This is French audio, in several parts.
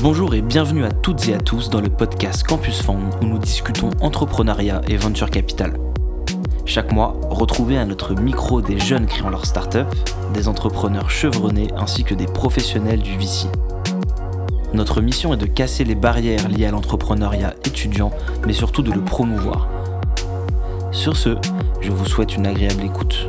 Bonjour et bienvenue à toutes et à tous dans le podcast Campus Fund où nous discutons entrepreneuriat et venture capital. Chaque mois, retrouvez à notre micro des jeunes créant leur start-up, des entrepreneurs chevronnés ainsi que des professionnels du VC. Notre mission est de casser les barrières liées à l'entrepreneuriat étudiant, mais surtout de le promouvoir. Sur ce, je vous souhaite une agréable écoute.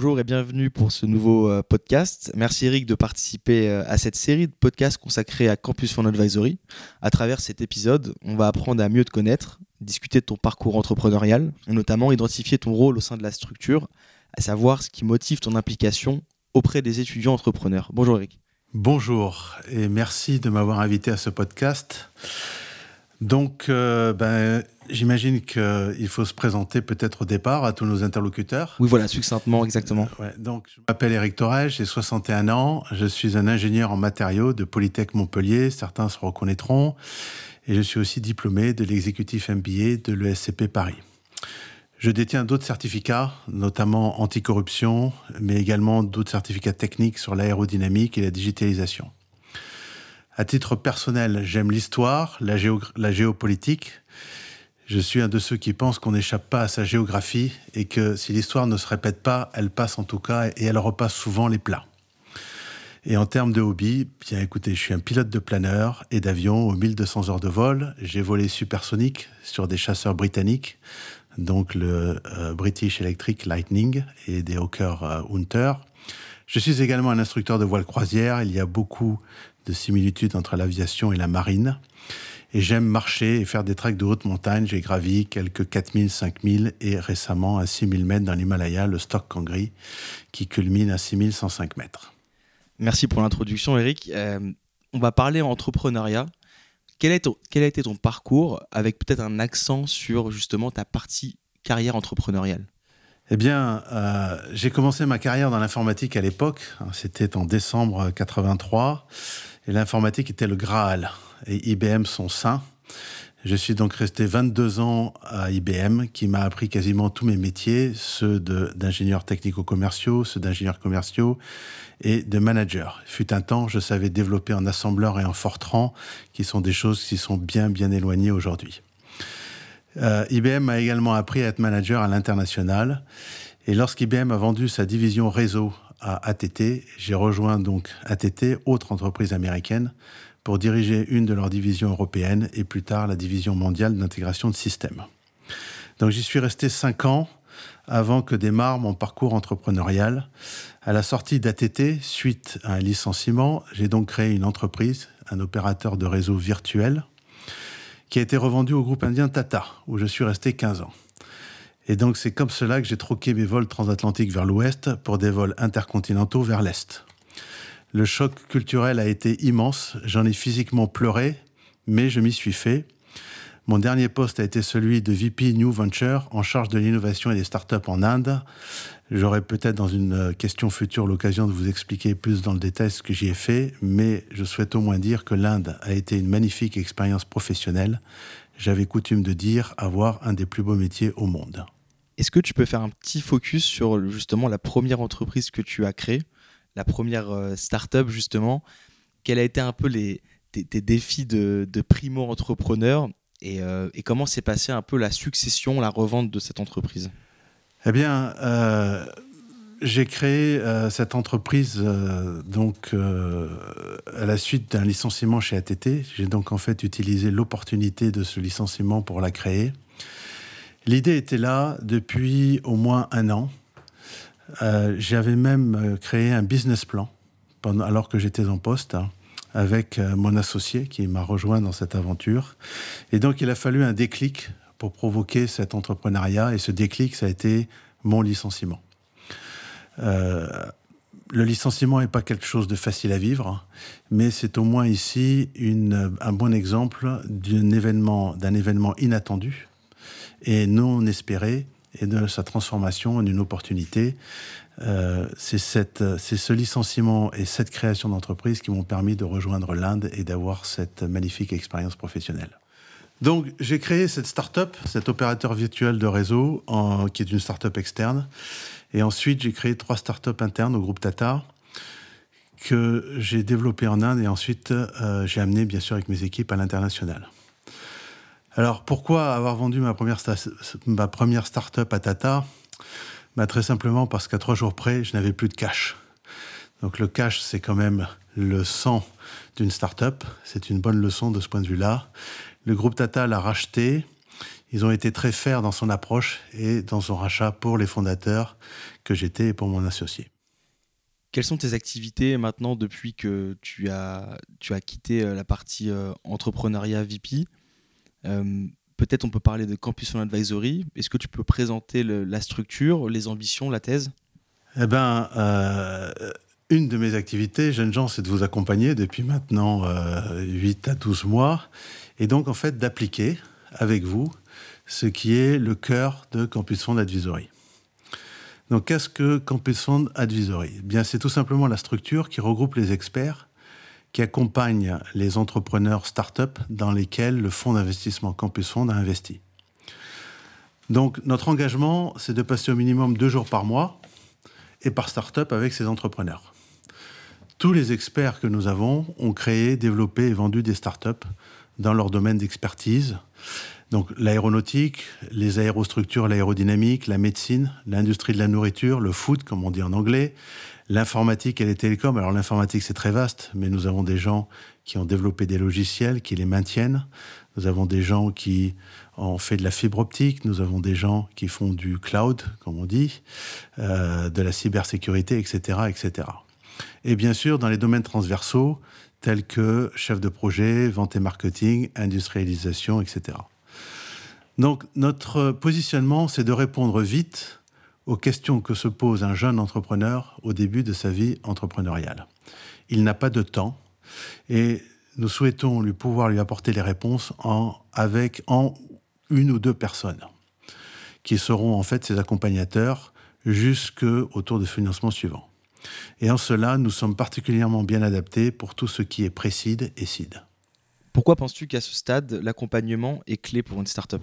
Bonjour et bienvenue pour ce nouveau euh, podcast. Merci Eric de participer euh, à cette série de podcasts consacrés à Campus Fund Advisory. À travers cet épisode, on va apprendre à mieux te connaître, discuter de ton parcours entrepreneurial et notamment identifier ton rôle au sein de la structure, à savoir ce qui motive ton implication auprès des étudiants entrepreneurs. Bonjour Eric. Bonjour et merci de m'avoir invité à ce podcast. Donc, euh, ben, j'imagine qu'il faut se présenter peut-être au départ à tous nos interlocuteurs. Oui, voilà, succinctement, exactement. Euh, donc, je m'appelle Eric Torres, j'ai 61 ans, je suis un ingénieur en matériaux de Polytech Montpellier, certains se reconnaîtront, et je suis aussi diplômé de l'exécutif MBA de l'ESCP Paris. Je détiens d'autres certificats, notamment anticorruption, mais également d'autres certificats techniques sur l'aérodynamique et la digitalisation. À titre personnel, j'aime l'histoire, la, géopolitique. Je suis un de ceux qui pensent qu'on n'échappe pas à sa géographie et que si l'histoire ne se répète pas, elle passe en tout cas et elle repasse souvent les plats. Et en termes de hobby, bien écoutez, je suis un pilote de planeur et d'avion aux 1200 heures de vol. J'ai volé supersonique sur des chasseurs britanniques, donc le euh, British Electric Lightning et des Hawker euh, Hunter. Je suis également un instructeur de voile croisière. Il y a beaucoup de similitudes entre l'aviation et la marine. Et j'aime marcher et faire des treks de haute montagne. J'ai gravi quelques 4000, 5000 et récemment à 6000 mètres dans l'Himalaya, le Stock Kangri, qui culmine à 6105 mètres. Merci pour l'introduction, Eric. Euh, on va parler entrepreneuriat. Quel, a été ton parcours avec peut-être un accent sur justement ta partie carrière entrepreneuriale? Eh bien, euh, j'ai commencé ma carrière dans l'informatique à l'époque. C'était en décembre 83. Et l'informatique était le Graal et IBM son saint. Je suis donc resté 22 ans à IBM, qui m'a appris quasiment tous mes métiers, ceux d'ingénieurs technico-commerciaux, ceux d'ingénieurs commerciaux et de manager. Fut un temps, je savais développer en assembleur et en Fortran, qui sont des choses qui sont bien, bien éloignées aujourd'hui. Euh, IBM a également appris à être manager à l'international. Et lorsqu'IBM a vendu sa division réseau à ATT, j'ai rejoint donc ATT, autre entreprise américaine, pour diriger une de leurs divisions européennes et plus tard la division mondiale d'intégration de systèmes. Donc j'y suis resté cinq ans avant que démarre mon parcours entrepreneurial. À la sortie d'ATT, suite à un licenciement, j'ai donc créé une entreprise, un opérateur de réseau virtuel, qui a été revendu au groupe indien Tata, où je suis resté 15 ans. Et donc c'est comme cela que j'ai troqué mes vols transatlantiques vers l'ouest pour des vols intercontinentaux vers l'est. Le choc culturel a été immense, j'en ai physiquement pleuré, mais je m'y suis fait. Mon dernier poste a été celui de VP New Venture en charge de l'innovation et des startups en Inde. J'aurai peut-être dans une euh, question future l'occasion de vous expliquer plus dans le détail ce que j'y ai fait, mais je souhaite au moins dire que l'Inde a été une magnifique expérience professionnelle. J'avais coutume de dire avoir un des plus beaux métiers au monde. Est-ce que tu peux faire un petit focus sur justement la première entreprise que tu as créée, la première euh, startup justement? Quels a été un peu les, tes, défis de, primo-entrepreneur? Euh, et, comment s'est passée un peu la succession, la revente de cette entreprise? Eh bien, euh, j'ai créé cette entreprise donc à la suite d'un licenciement chez ATT. J'ai donc en fait utilisé l'opportunité de ce licenciement pour la créer. L'idée était là depuis au moins un an. Euh, j'avais même euh, créé un business plan alors que j'étais en poste hein, avec euh, mon associé qui m'a rejoint dans cette aventure. Et donc il a fallu un déclic pour provoquer cet entrepreneuriat. Et ce déclic, ça a été mon licenciement. le licenciement n'est pas quelque chose de facile à vivre, mais c'est au moins ici un bon exemple d'un événement inattendu et non espéré et de sa transformation en une opportunité. Euh, c'est ce licenciement et cette création d'entreprise qui m'ont permis de rejoindre l'Inde et d'avoir cette magnifique expérience professionnelle. Donc, j'ai créé cette start-up, cet opérateur virtuel de réseau, qui est une start-up externe. Et ensuite, j'ai créé trois start-up internes au groupe Tata que j'ai développé en Inde et ensuite euh, j'ai amené bien sûr avec mes équipes à l'international. Alors pourquoi avoir vendu ma première, ma start-up à Tata? Bah, Très simplement parce qu'à trois jours près, je n'avais plus de cash. Donc le cash, c'est quand même le sang d'une start-up. C'est une bonne leçon de ce point de vue-là. Le groupe Tata l'a racheté. Ils ont été très fers dans son approche et dans son rachat pour les fondateurs que j'étais et pour mon associé. Quelles sont tes activités maintenant depuis que tu as, tu as quitté euh, la partie euh, entrepreneuriat VP Peut-être on peut parler de Campus on Advisory. Est-ce que tu peux présenter la structure, les ambitions, la thèse? Eh bien, une de mes activités, jeunes gens, c'est de vous accompagner depuis maintenant 8 à 12 mois. Et donc, en fait, d'appliquer avec vous ce qui est le cœur de Campus Fund Advisory. Donc, qu'est-ce que Campus Fund Advisory? Eh Bien, c'est tout simplement la structure qui regroupe les experts qui accompagnent les entrepreneurs start-up dans lesquels le fonds d'investissement Campus Fund a investi. Donc, notre engagement, c'est de passer au minimum deux jours par mois et par start-up avec ces entrepreneurs. Tous les experts que nous avons ont créé, développé et vendu des start-up dans leur domaine d'expertise. Donc l'aéronautique, les aérostructures, l'aérodynamique, la médecine, l'industrie de la nourriture, le food, comme on dit en anglais, l'informatique et les télécoms. Alors l'informatique, c'est très vaste, mais nous avons des gens qui ont développé des logiciels, qui les maintiennent. Nous avons des gens qui ont fait de la fibre optique. Nous avons des gens qui font du cloud, comme on dit, euh, de la cybersécurité, etc., etc. Et bien sûr, dans les domaines transversaux, tels que chef de projet, vente et marketing, industrialisation, etc. Donc notre positionnement, c'est de répondre vite aux questions que se pose un jeune entrepreneur au début de sa vie entrepreneuriale. Il n'a pas de temps et nous souhaitons lui pouvoir lui apporter les réponses en, avec en une ou deux personnes qui seront en fait ses accompagnateurs jusqu'au tour de financement suivant. Et en cela, nous sommes particulièrement bien adaptés pour tout ce qui est précide et CID. Pourquoi penses-tu qu'à ce stade, l'accompagnement est clé pour une start-up?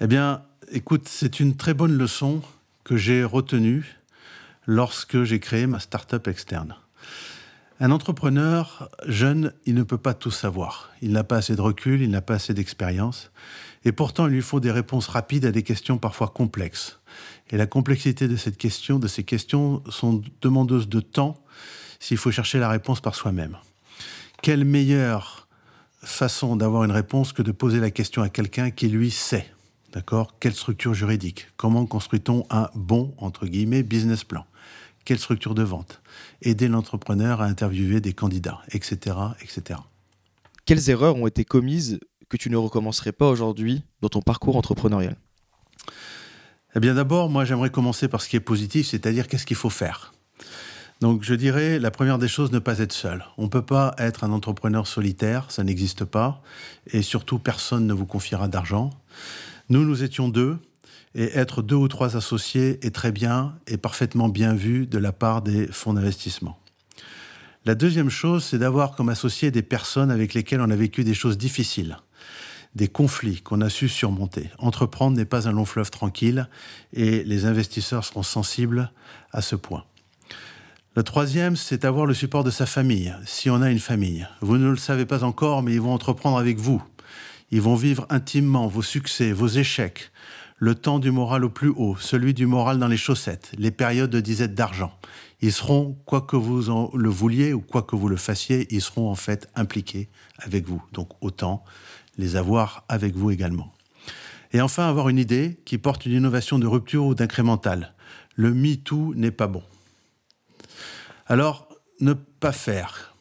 Eh bien, écoute, c'est une très bonne leçon que j'ai retenue lorsque j'ai créé ma start-up externe. Un entrepreneur jeune, il ne peut pas tout savoir. Il n'a pas assez de recul, il n'a pas assez d'expérience. Et pourtant, il lui faut des réponses rapides à des questions parfois complexes. Et la complexité de cette question, de ces questions, sont demandeuses de temps s'il faut chercher la réponse par soi-même. Quelle meilleure façon d'avoir une réponse que de poser la question à quelqu'un qui lui sait D'accord? Quelle structure juridique? Comment construit-on un bon, entre guillemets, business plan? Quelle structure de vente? Aider l'entrepreneur à interviewer des candidats, etc., etc. Quelles erreurs ont été commises que tu ne recommencerais pas aujourd'hui dans ton parcours entrepreneurial? Eh bien d'abord, moi j'aimerais commencer par ce qui est positif, c'est-à-dire qu'est-ce qu'il faut faire? Donc je dirais, la première des choses, ne pas être seul. On ne peut pas être un entrepreneur solitaire, ça n'existe pas, et surtout personne ne vous confiera d'argent. Nous, nous étions deux, et être deux ou trois associés est très bien et parfaitement bien vu de la part des fonds d'investissement. La deuxième chose, c'est d'avoir comme associés des personnes avec lesquelles on a vécu des choses difficiles des conflits qu'on a su surmonter. Entreprendre n'est pas un long fleuve tranquille et les investisseurs seront sensibles à ce point. Le troisième, c'est avoir le support de sa famille, si on a une famille. Vous ne le savez pas encore, mais ils vont entreprendre avec vous. Ils vont vivre intimement vos succès, vos échecs, le temps du moral au plus haut, celui du moral dans les chaussettes, les périodes de disette d'argent. Ils seront, quoi que vous en le vouliez ou quoi que vous le fassiez, ils seront en fait impliqués avec vous. Donc autant les avoir avec vous également. Et enfin, avoir une idée qui porte une innovation de rupture ou d'incrémental. Le MeToo n'est pas bon. Alors, ne pas faire.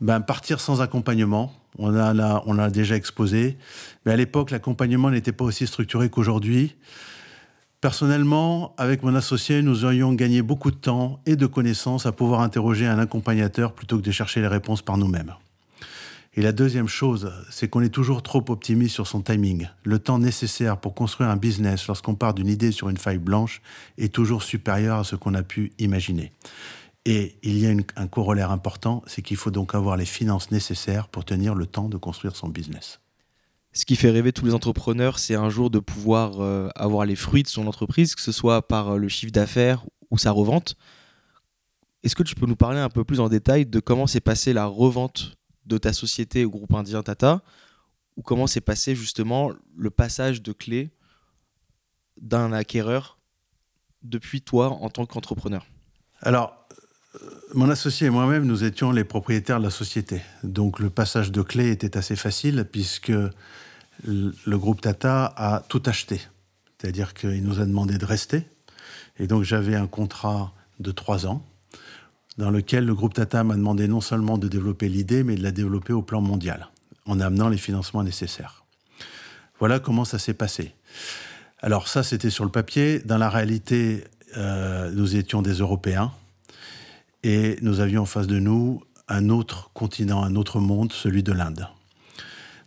Ben, partir sans accompagnement. On a, on a déjà exposé. Mais à l'époque, l'accompagnement n'était pas aussi structuré qu'aujourd'hui. Personnellement, avec mon associé, nous aurions gagné beaucoup de temps et de connaissances à pouvoir interroger un accompagnateur plutôt que de chercher les réponses par nous-mêmes. Et la deuxième chose, c'est qu'on est toujours trop optimiste sur son timing. Le temps nécessaire pour construire un business lorsqu'on part d'une idée sur une feuille blanche est toujours supérieur à ce qu'on a pu imaginer. Et il y a un corollaire important, c'est qu'il faut donc avoir les finances nécessaires pour tenir le temps de construire son business. ce qui fait rêver tous les entrepreneurs, c'est un jour de pouvoir euh, avoir les fruits de son entreprise, que ce soit par euh, le chiffre d'affaires ou sa revente. Est-ce que tu peux nous parler un peu plus en détail de comment s'est passée la revente de ta société au groupe indien Tata ou comment s'est passé justement le passage de clé d'un acquéreur depuis toi en tant qu'entrepreneur? Alors, mon associé et moi-même, nous étions les propriétaires de la société. Donc le passage de clé était assez facile puisque le groupe Tata a tout acheté. C'est-à-dire qu'il nous a demandé de rester. Et donc j'avais un contrat de trois ans dans lequel le groupe Tata m'a demandé non seulement de développer l'idée, mais de la développer au plan mondial, en amenant les financements nécessaires. Voilà comment ça s'est passé. Alors ça, c'était sur le papier. Dans la réalité, euh, nous étions des Européens et nous avions en face de nous un autre continent, un autre monde, celui de l'Inde.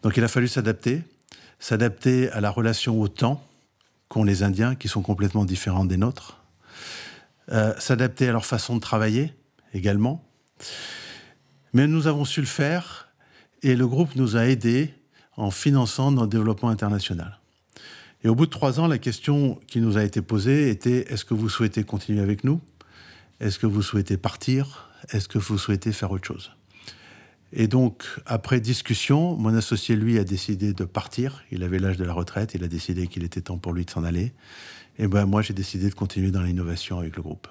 Donc il a fallu s'adapter, s'adapter à la relation au temps qu'ont les Indiens, qui sont complètement différents des nôtres, euh, s'adapter à leur façon de travailler également. Mais nous avons su le faire et le groupe nous a aidés en finançant notre développement international. Et au bout de trois ans, la question qui nous a été posée était est-ce que vous souhaitez continuer avec nous? Est-ce que vous souhaitez partir? Est-ce que vous souhaitez faire autre chose? Et donc, après discussion, mon associé, lui, a décidé de partir. Il avait l'âge de la retraite, il a décidé qu'il était temps pour lui de s'en aller. Et ben moi, j'ai décidé de continuer dans l'innovation avec le groupe.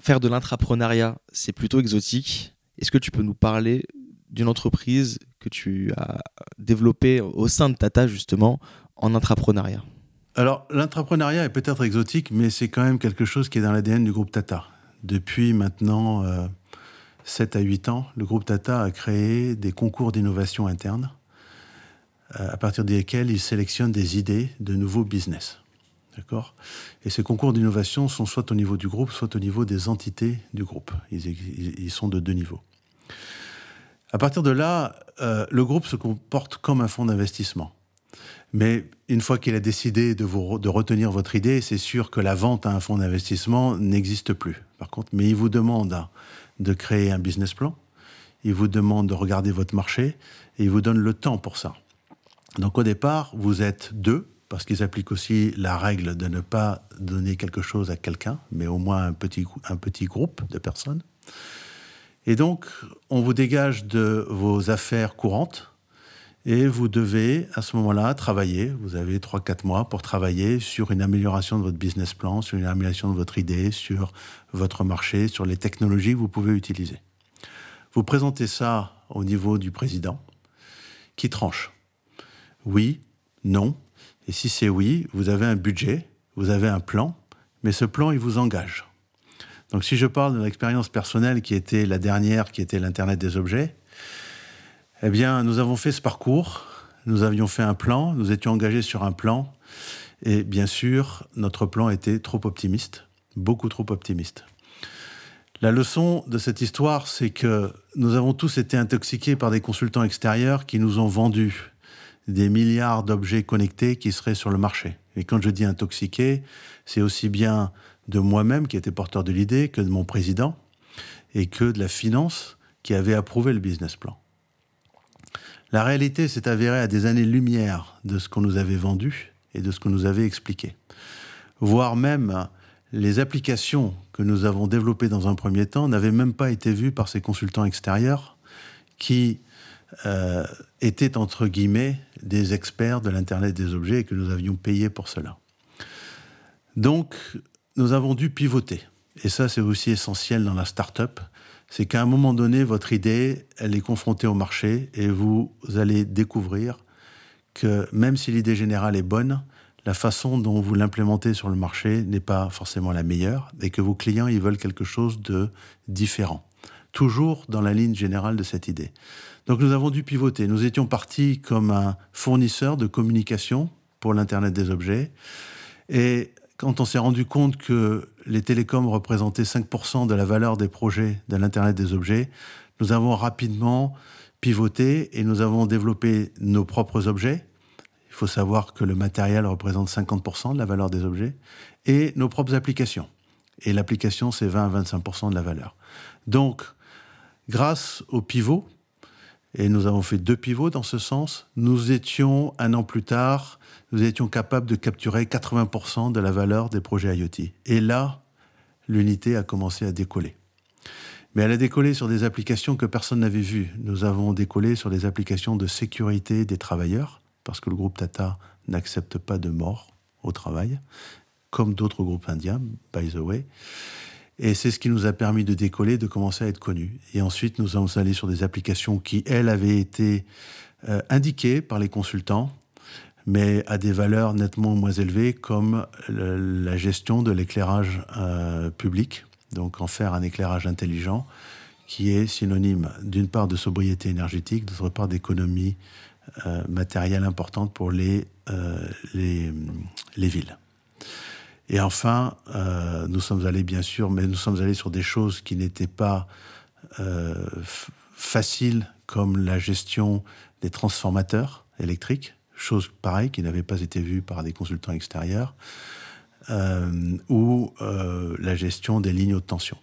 Faire de l'intrapreneuriat, c'est plutôt exotique. Est-ce que tu peux nous parler d'une entreprise que tu as développée au sein de Tata, justement, en intrapreneuriat? Alors, l'intrapreneuriat est peut-être exotique, mais c'est quand même quelque chose qui est dans l'ADN du groupe Tata. Depuis maintenant 7 euh, à 8 ans, le groupe Tata a créé des concours d'innovation interne, euh, à partir desquels il sélectionne des idées de nouveaux business. D'accord? Et ces concours d'innovation sont soit au niveau du groupe, soit au niveau des entités du groupe. Ils, sont de deux niveaux. À partir de là, euh, le groupe se comporte comme un fonds d'investissement. Mais une fois qu'il a décidé de, vous, de retenir votre idée, c'est sûr que la vente à un fonds d'investissement n'existe plus. Par contre, mais il vous demande de créer un business plan, il vous demande de regarder votre marché et il vous donne le temps pour ça. Donc au départ, vous êtes deux, parce qu'ils appliquent aussi la règle de ne pas donner quelque chose à quelqu'un, mais au moins un petit, un petit groupe de personnes. Et donc, on vous dégage de vos affaires courantes, et vous devez, à ce moment-là, travailler. Vous avez 3-4 mois pour travailler sur une amélioration de votre business plan, sur une amélioration de votre idée, sur votre marché, sur les technologies que vous pouvez utiliser. Vous présentez ça au niveau du président, qui tranche. Oui, non. Et si c'est oui, vous avez un budget, vous avez un plan, mais ce plan, il vous engage. Donc si je parle de l'expérience personnelle qui était la dernière, qui était l'Internet des objets, eh bien, nous avons fait ce parcours, nous avions fait un plan, nous étions engagés sur un plan, et bien sûr, notre plan était trop optimiste, beaucoup trop optimiste. La leçon de cette histoire, c'est que nous avons tous été intoxiqués par des consultants extérieurs qui nous ont vendu des milliards d'objets connectés qui seraient sur le marché. Et quand je dis intoxiqué, c'est aussi bien de moi-même qui était porteur de l'idée que de mon président et que de la finance qui avait approuvé le business plan. La réalité s'est avérée à des années-lumière de ce qu'on nous avait vendu et de ce qu'on nous avait expliqué. Voire même les applications que nous avons développées dans un premier temps n'avaient même pas été vues par ces consultants extérieurs qui euh, étaient entre guillemets des experts de l'Internet des objets et que nous avions payé pour cela. Donc, nous avons dû pivoter. Et ça, c'est aussi essentiel dans la start-up c'est qu'à un moment donné, votre idée, elle est confrontée au marché et vous allez découvrir que même si l'idée générale est bonne, la façon dont vous l'implémentez sur le marché n'est pas forcément la meilleure et que vos clients, ils veulent quelque chose de différent. Toujours dans la ligne générale de cette idée. Donc nous avons dû pivoter. Nous étions partis comme un fournisseur de communication pour l'Internet des objets. Et quand on s'est rendu compte que les télécoms représentaient 5% de la valeur des projets de l'Internet des objets, nous avons rapidement pivoté et nous avons développé nos propres objets. Il faut savoir que le matériel représente 50% de la valeur des objets et nos propres applications. Et l'application, c'est 20 à 25% de la valeur. Donc, grâce au pivot, Et nous avons fait deux pivots dans ce sens. Nous étions, un an plus tard, nous étions capables de capturer 80% de la valeur des projets IoT. Et là, l'unité a commencé à décoller. Mais elle a décollé sur des applications que personne n'avait vues. Nous avons décollé sur des applications de sécurité des travailleurs, parce que le groupe Tata n'accepte pas de mort au travail, comme d'autres groupes indiens, by the way. Et c'est ce qui nous a permis de décoller, de commencer à être connus. Et ensuite, nous sommes allés sur des applications qui, elles, avaient été euh, indiquées par les consultants, mais à des valeurs nettement moins élevées, comme la gestion de l'éclairage euh, public. Donc, en faire un éclairage intelligent, qui est synonyme d'une part de sobriété énergétique, d'autre part d'économie euh, matérielle importante pour les, les, les villes. Et enfin, euh, nous sommes allés, bien sûr, mais nous sommes allés sur des choses qui n'étaient pas euh, faciles, comme la gestion des transformateurs électriques, chose pareille qui n'avait pas été vue par des consultants extérieurs, euh, ou la gestion des lignes haute tension.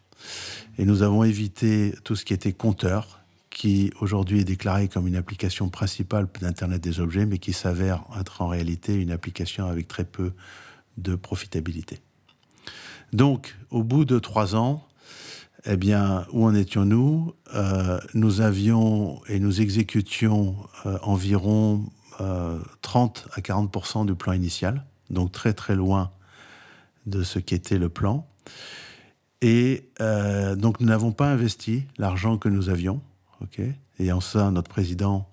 Et nous avons évité tout ce qui était compteur, qui aujourd'hui est déclaré comme une application principale d'Internet des objets, mais qui s'avère être en réalité une application avec très peu de profitabilité. Donc, au bout de trois ans, eh bien, où en étions-nous euh, Nous avions et nous exécutions euh, environ 30 euh, à 40% du plan initial, donc très très loin de ce qu'était le plan. Et donc, nous n'avons pas investi l'argent que nous avions. ok? Et en ça, notre président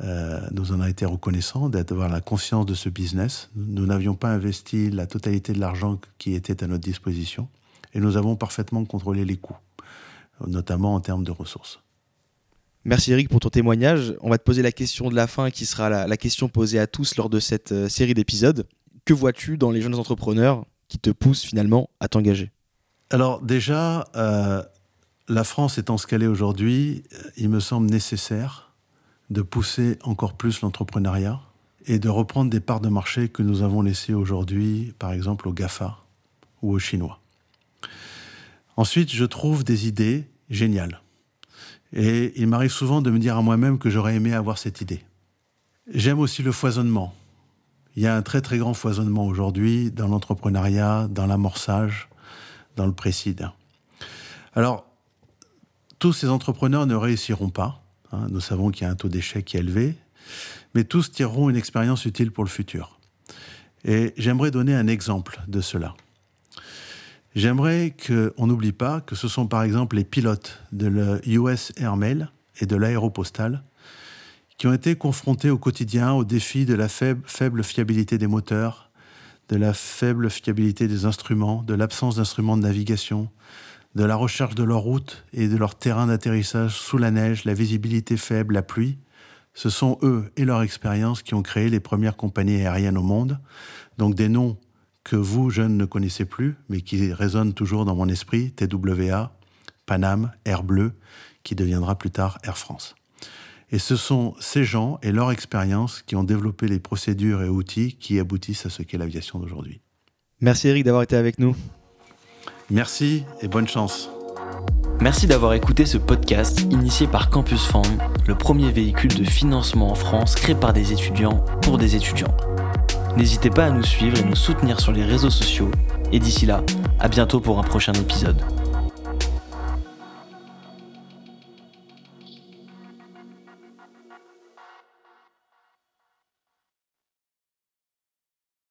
euh, nous en a été reconnaissants d'avoir la conscience de ce business. Nous n'avions pas investi la totalité de l'argent qui était à notre disposition et nous avons parfaitement contrôlé les coûts, notamment en termes de ressources. Merci Eric pour ton témoignage. On va te poser la question de la fin qui sera la, question posée à tous lors de cette euh, série d'épisodes. Que vois-tu dans les jeunes entrepreneurs qui te poussent finalement à t'engager? Alors déjà, euh, la France étant ce qu'elle est aujourd'hui, il me semble nécessaire de pousser encore plus l'entrepreneuriat et de reprendre des parts de marché que nous avons laissées aujourd'hui, par exemple, aux GAFA ou aux Chinois. Ensuite, je trouve des idées géniales. Et il m'arrive souvent de me dire à moi-même que j'aurais aimé avoir cette idée. J'aime aussi le foisonnement. Il y a un très très grand foisonnement aujourd'hui dans l'entrepreneuriat, dans l'amorçage, dans le précide. Alors, tous ces entrepreneurs ne réussiront pas. Hein, nous savons qu'il y a un taux d'échec qui est élevé, mais tous tireront une expérience utile pour le futur. Et j'aimerais donner un exemple de cela. J'aimerais qu'on n'oublie pas que ce sont par exemple les pilotes de l'US Airmail et de l'aéropostale qui ont été confrontés au quotidien au défi de la faible, faible fiabilité des moteurs, de la faible fiabilité des instruments, de l'absence d'instruments de navigation, de la recherche de leur route et de leur terrain d'atterrissage sous la neige, la visibilité faible, la pluie. Ce sont eux et leur expérience qui ont créé les premières compagnies aériennes au monde. Donc des noms que vous, jeunes, ne connaissez plus, mais qui résonnent toujours dans mon esprit, TWA, Panam, Air Bleu, qui deviendra plus tard Air France. Et ce sont ces gens et leur expérience qui ont développé les procédures et outils qui aboutissent à ce qu'est l'aviation d'aujourd'hui. Merci Eric d'avoir été avec nous. Merci et bonne chance. Merci d'avoir écouté ce podcast initié par Campus Fund, le premier véhicule de financement en France créé par des étudiants pour des étudiants. N'hésitez pas à nous suivre et nous soutenir sur les réseaux sociaux. Et d'ici là, à bientôt pour un prochain épisode.